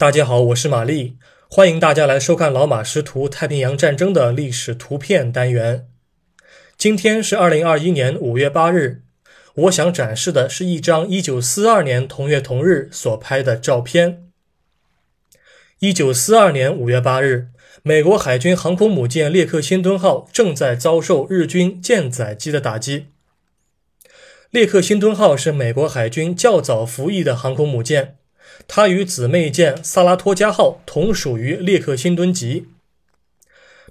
大家好，我是玛丽，欢迎大家来收看老马识图太平洋战争的历史图片单元。今天是二零二一年五月八日，我想展示的是一张一九四二年同月同日所拍的照片。一九四二年五月八日，美国海军航空母舰列克星敦号正在遭受日军舰载机的打击。列克星敦号是美国海军较早服役的航空母舰。它与姊妹舰萨拉托加号同属于列克星敦级。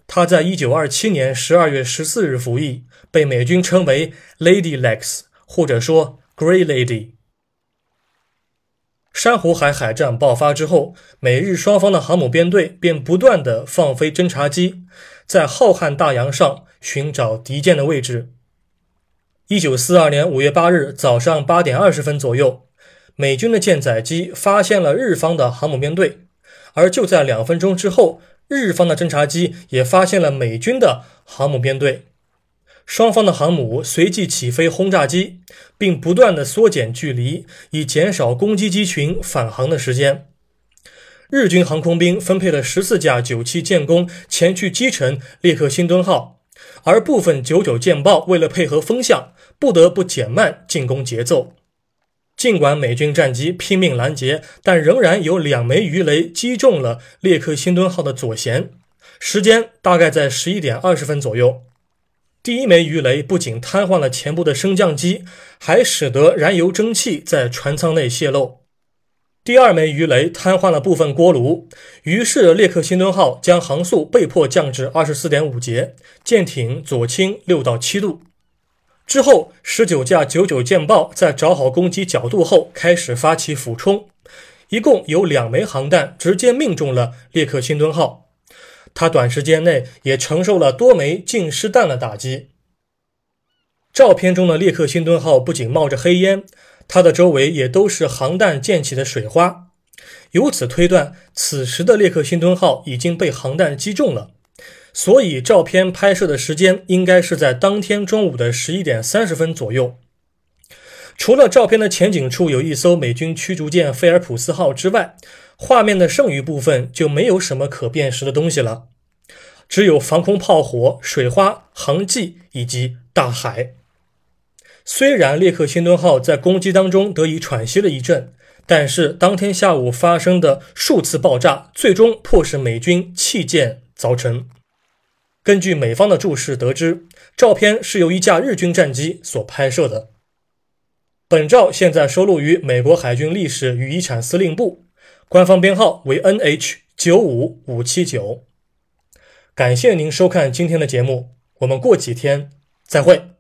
它在1927年12月14日服役，被美军称为 Lady Lex，或者说 Grey Lady。珊瑚海海战爆发之后，美日双方的航母编队便不断地放飞侦察机，在浩瀚大洋上寻找敌舰的位置。1942年5月8日早上8点20分左右。美军的舰载机发现了日方的航母编队，而就在两分钟之后，日方的侦察机也发现了美军的航母编队。双方的航母随即起飞轰炸机，并不断的缩减距离，以减少攻击机群返航的时间。日军航空兵分配了十四架九七舰攻前去击沉列克星敦号，而部分九九舰爆为了配合风向，不得不减慢进攻节奏。尽管美军战机拼命拦截，但仍然有两枚鱼雷击中了列克星敦号的左舷。时间大概在十一点二十分左右。第一枚鱼雷不仅瘫痪了前部的升降机，还使得燃油蒸汽在船舱内泄漏。第二枚鱼雷瘫痪了部分锅炉，于是列克星敦号将航速被迫降至二十四点五节，舰艇左倾六到七度。之后，十九架九九舰爆在找好攻击角度后，开始发起俯冲。一共有两枚航弹直接命中了列克星敦号，它短时间内也承受了多枚近湿弹的打击。照片中的列克星敦号不仅冒着黑烟，它的周围也都是航弹溅起的水花。由此推断，此时的列克星敦号已经被航弹击中了。所以，照片拍摄的时间应该是在当天中午的十一点三十分左右。除了照片的前景处有一艘美军驱逐舰菲尔普斯号之外，画面的剩余部分就没有什么可辨识的东西了，只有防空炮火、水花、航迹以及大海。虽然列克星敦号在攻击当中得以喘息了一阵，但是当天下午发生的数次爆炸，最终迫使美军弃舰凿沉。根据美方的注释得知，照片是由一架日军战机所拍摄的。本照现在收录于美国海军历史与遗产司令部，官方编号为 NH 九五五七九。感谢您收看今天的节目，我们过几天再会。